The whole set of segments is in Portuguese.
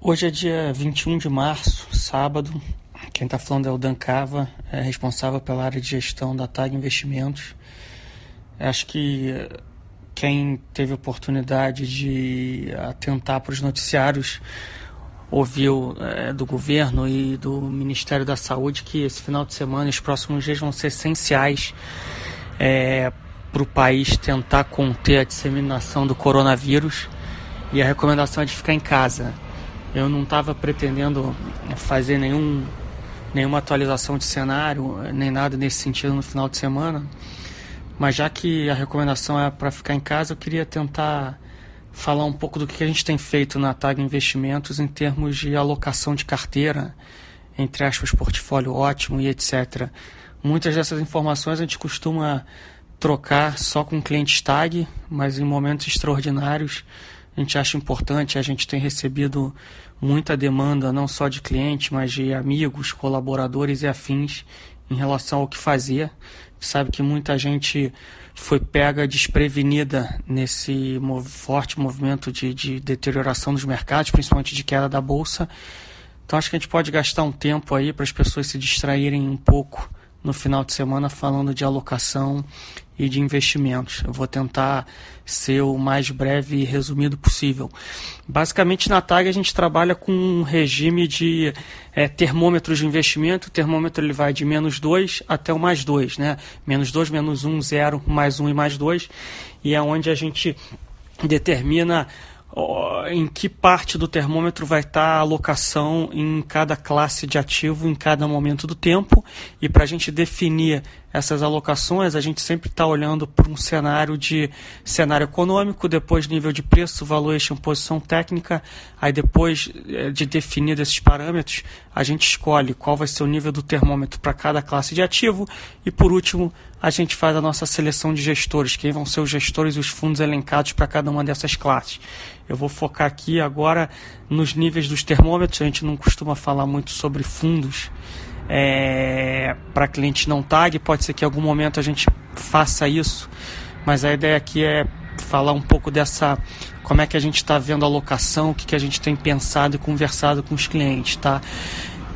Hoje é dia 21 de março, sábado. Quem está falando é o Dan Cava, é responsável pela área de gestão da TAG Investimentos. Acho que quem teve oportunidade de atentar para os noticiários ouviu é, do governo e do Ministério da Saúde que esse final de semana e os próximos dias vão ser essenciais é, para o país tentar conter a disseminação do coronavírus e a recomendação é de ficar em casa. Eu não estava pretendendo fazer nenhum, nenhuma atualização de cenário, nem nada nesse sentido no final de semana, mas já que a recomendação é para ficar em casa, eu queria tentar falar um pouco do que a gente tem feito na TAG Investimentos em termos de alocação de carteira, entre aspas, portfólio ótimo e etc. Muitas dessas informações a gente costuma trocar só com clientes TAG, mas em momentos extraordinários a gente acha importante, a gente tem recebido muita demanda, não só de clientes, mas de amigos, colaboradores e afins em relação ao que fazer. Sabe que muita gente foi pega desprevenida nesse forte movimento de, de deterioração dos mercados, principalmente de queda da bolsa. Então acho que a gente pode gastar um tempo aí para as pessoas se distraírem um pouco no final de semana falando de alocação e de investimentos. Eu vou tentar ser o mais breve e resumido possível. Basicamente, na TAG a gente trabalha com um regime de é, termômetros de investimento. O termômetro ele vai de menos 2 até o mais 2, né? Menos 2, menos 1, um, 0, mais 1 um e mais 2. E é onde a gente determina em que parte do termômetro vai estar a alocação em cada classe de ativo em cada momento do tempo. E para a gente definir essas alocações, a gente sempre está olhando para um cenário de cenário econômico, depois nível de preço, valuation, posição técnica, aí depois eh, de definir esses parâmetros, a gente escolhe qual vai ser o nível do termômetro para cada classe de ativo e por último a gente faz a nossa seleção de gestores, quem vão ser os gestores e os fundos elencados para cada uma dessas classes. Eu vou focar aqui agora nos níveis dos termômetros, a gente não costuma falar muito sobre fundos é, para clientes não tag. Pode ser que em algum momento a gente faça isso, mas a ideia aqui é falar um pouco dessa como é que a gente está vendo a alocação, o que, que a gente tem pensado e conversado com os clientes, tá?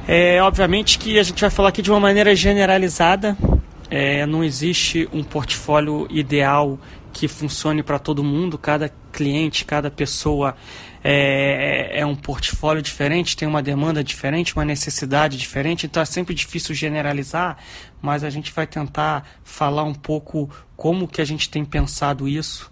É, obviamente que a gente vai falar aqui de uma maneira generalizada, é, não existe um portfólio ideal que funcione para todo mundo, cada cliente, cada pessoa é, é um portfólio diferente, tem uma demanda diferente, uma necessidade diferente, então é sempre difícil generalizar, mas a gente vai tentar falar um pouco como que a gente tem pensado isso.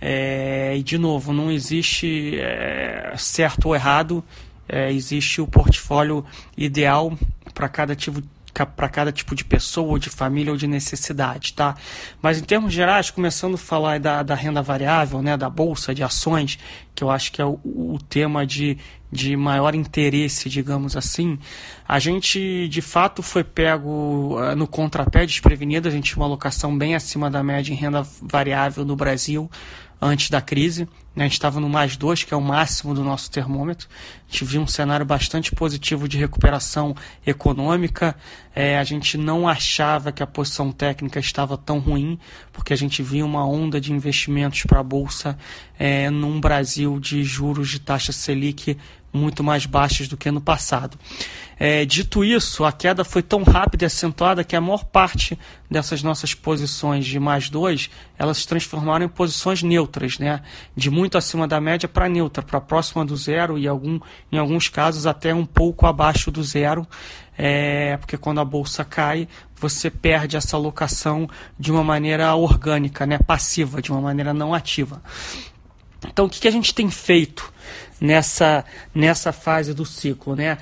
É, e de novo, não existe é, certo ou errado, é, existe o portfólio ideal para cada tipo para cada tipo de pessoa, ou de família, ou de necessidade, tá? Mas em termos gerais, começando a falar da, da renda variável, né, da bolsa de ações, que eu acho que é o, o tema de, de maior interesse, digamos assim, a gente de fato foi pego uh, no contrapé desprevenido, a gente tinha uma alocação bem acima da média em renda variável no Brasil antes da crise. Né? A gente estava no mais 2, que é o máximo do nosso termômetro. A gente viu um cenário bastante positivo de recuperação econômica. É, a gente não achava que a posição técnica estava tão ruim, porque a gente via uma onda de investimentos para a Bolsa é, num Brasil de juros de taxa Selic muito mais baixas do que no passado. É, dito isso, a queda foi tão rápida e acentuada que a maior parte dessas nossas posições de mais dois, elas se transformaram em posições neutras, né? de muito acima da média para neutra, para próxima do zero e algum, em alguns casos até um pouco abaixo do zero, é, porque quando a bolsa cai, você perde essa alocação de uma maneira orgânica, né? passiva, de uma maneira não ativa. Então, o que, que a gente tem feito nessa, nessa fase do ciclo? Né?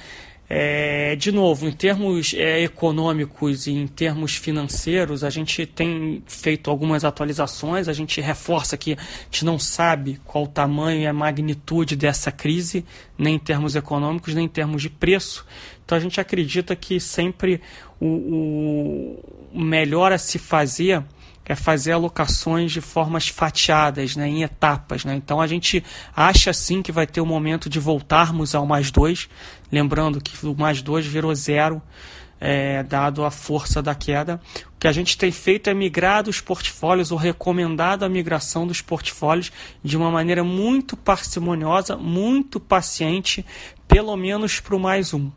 É, de novo, em termos é, econômicos e em termos financeiros, a gente tem feito algumas atualizações. A gente reforça que a gente não sabe qual o tamanho e a magnitude dessa crise, nem em termos econômicos, nem em termos de preço. Então a gente acredita que sempre o, o melhor a se fazer é fazer alocações de formas fatiadas, né, em etapas. Né? Então a gente acha sim que vai ter o um momento de voltarmos ao mais dois, lembrando que o mais dois virou zero, é, dado a força da queda. O que a gente tem feito é migrar os portfólios ou recomendado a migração dos portfólios de uma maneira muito parcimoniosa, muito paciente, pelo menos para o mais um.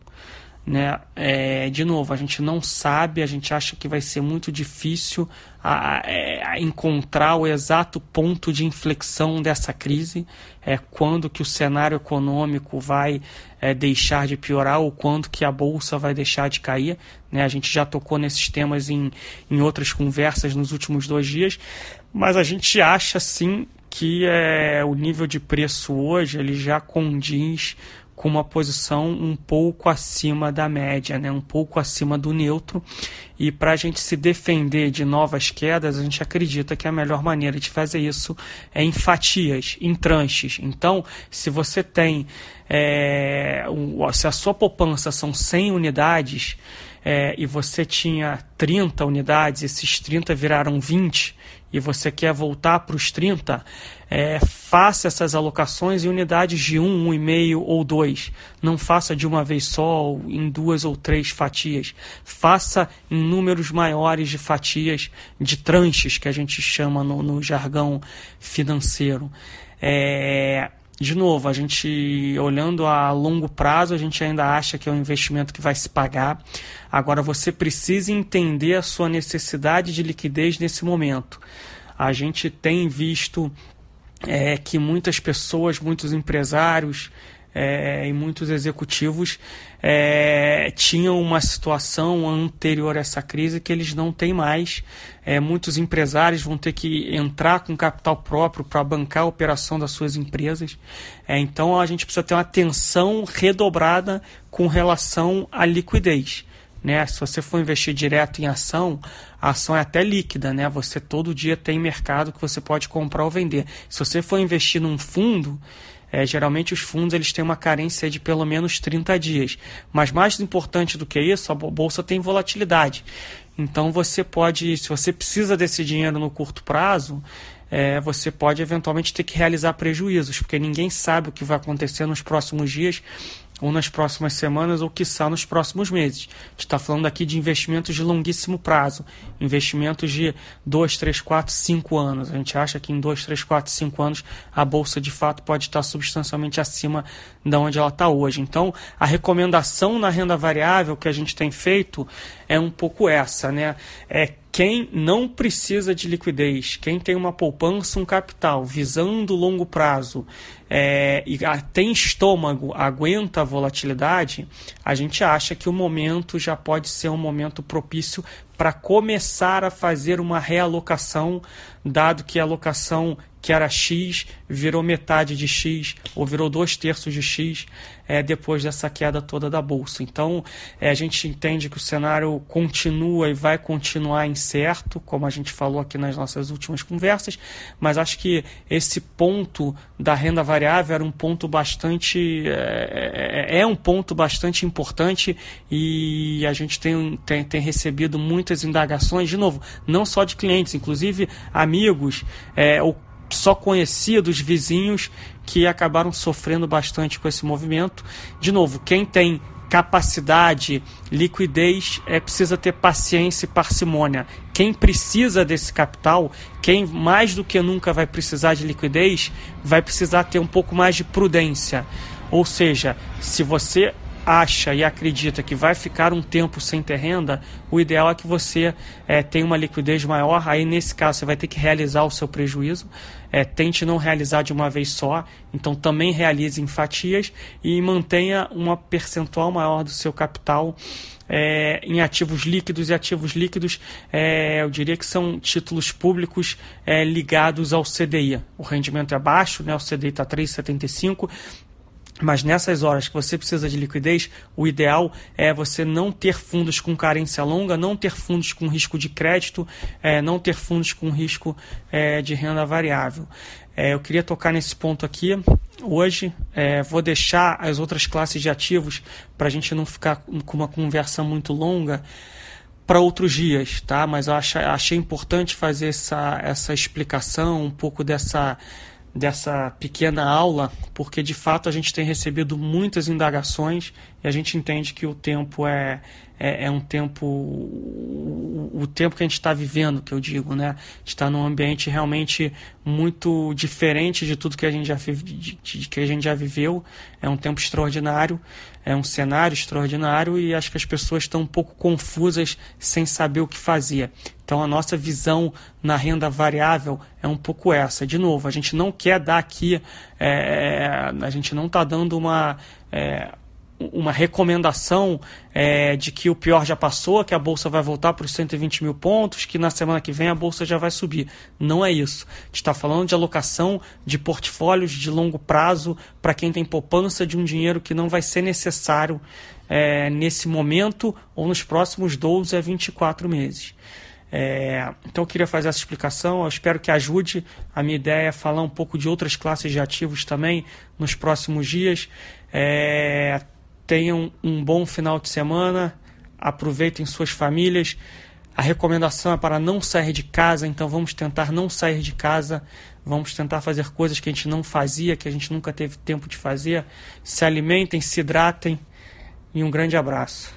Né? É, de novo, a gente não sabe, a gente acha que vai ser muito difícil a, é, a encontrar o exato ponto de inflexão dessa crise, é, quando que o cenário econômico vai é, deixar de piorar ou quando que a bolsa vai deixar de cair. Né? A gente já tocou nesses temas em, em outras conversas nos últimos dois dias, mas a gente acha sim que é, o nível de preço hoje ele já condiz com uma posição um pouco acima da média, né? um pouco acima do neutro. E para a gente se defender de novas quedas, a gente acredita que a melhor maneira de fazer isso é em fatias, em tranches. Então, se você tem, é, se a sua poupança são 100 unidades, é, e você tinha 30 unidades, esses 30 viraram 20, e você quer voltar para os 30, é, faça essas alocações em unidades de 1, 1,5 ou 2. Não faça de uma vez só, em duas ou três fatias. Faça em números maiores de fatias, de tranches, que a gente chama no, no jargão financeiro. É, de novo, a gente olhando a longo prazo, a gente ainda acha que é um investimento que vai se pagar. Agora você precisa entender a sua necessidade de liquidez nesse momento. A gente tem visto é, que muitas pessoas, muitos empresários, é, e muitos executivos é, tinham uma situação anterior a essa crise que eles não têm mais. É, muitos empresários vão ter que entrar com capital próprio para bancar a operação das suas empresas. É, então a gente precisa ter uma atenção redobrada com relação à liquidez. Né? Se você for investir direto em ação, a ação é até líquida, né? Você todo dia tem mercado que você pode comprar ou vender. Se você for investir num fundo, é, geralmente os fundos eles têm uma carência de pelo menos 30 dias. Mas mais importante do que isso, a bolsa tem volatilidade. Então você pode, se você precisa desse dinheiro no curto prazo, é, você pode eventualmente ter que realizar prejuízos, porque ninguém sabe o que vai acontecer nos próximos dias ou nas próximas semanas ou quiçá nos próximos meses. A gente está falando aqui de investimentos de longuíssimo prazo, investimentos de 2, 3, 4, 5 anos. A gente acha que em 2, 3, 4, 5 anos a bolsa de fato pode estar substancialmente acima de onde ela está hoje. Então, a recomendação na renda variável que a gente tem feito é um pouco essa, né? É quem não precisa de liquidez, quem tem uma poupança, um capital, visando longo prazo é, e tem estômago, aguenta a volatilidade, a gente acha que o momento já pode ser um momento propício para começar a fazer uma realocação, dado que a alocação que era X virou metade de X ou virou dois terços de X é, depois dessa queda toda da bolsa. Então é, a gente entende que o cenário continua e vai continuar incerto, como a gente falou aqui nas nossas últimas conversas, mas acho que esse ponto da renda variável era um ponto bastante é, é, é um ponto bastante importante e a gente tem, tem, tem recebido muitas muitas indagações, de novo, não só de clientes, inclusive amigos é, ou só conhecidos, vizinhos que acabaram sofrendo bastante com esse movimento. De novo, quem tem capacidade, liquidez, é precisa ter paciência e parcimônia. Quem precisa desse capital, quem mais do que nunca vai precisar de liquidez, vai precisar ter um pouco mais de prudência. Ou seja, se você acha e acredita que vai ficar um tempo sem ter renda, o ideal é que você é, tenha uma liquidez maior. Aí, nesse caso, você vai ter que realizar o seu prejuízo. É, tente não realizar de uma vez só, então também realize em fatias e mantenha uma percentual maior do seu capital é, em ativos líquidos e ativos líquidos, é, eu diria que são títulos públicos é, ligados ao CDI. O rendimento é baixo, né? o CDI está 3,75 mas nessas horas que você precisa de liquidez, o ideal é você não ter fundos com carência longa, não ter fundos com risco de crédito, é, não ter fundos com risco é, de renda variável. É, eu queria tocar nesse ponto aqui hoje. É, vou deixar as outras classes de ativos para a gente não ficar com uma conversa muito longa para outros dias, tá? Mas eu achei, achei importante fazer essa, essa explicação, um pouco dessa dessa pequena aula, porque de fato a gente tem recebido muitas indagações e a gente entende que o tempo é, é, é um tempo, o, o, tempo que a gente está vivendo, que eu digo, né? Está num ambiente realmente muito diferente de tudo que a gente já, de, de, que a gente já viveu. É um tempo extraordinário, é um cenário extraordinário e acho que as pessoas estão um pouco confusas sem saber o que fazer. Então a nossa visão na renda variável é um pouco essa. De novo, a gente não quer dar aqui, é, a gente não está dando uma. É, uma recomendação é, de que o pior já passou, que a bolsa vai voltar para os 120 mil pontos, que na semana que vem a bolsa já vai subir. Não é isso. A gente está falando de alocação de portfólios de longo prazo para quem tem poupança de um dinheiro que não vai ser necessário é, nesse momento ou nos próximos 12 a 24 meses. É, então eu queria fazer essa explicação. Eu espero que ajude. A minha ideia falar um pouco de outras classes de ativos também nos próximos dias. É, Tenham um bom final de semana, aproveitem suas famílias. A recomendação é para não sair de casa, então vamos tentar não sair de casa, vamos tentar fazer coisas que a gente não fazia, que a gente nunca teve tempo de fazer. Se alimentem, se hidratem e um grande abraço.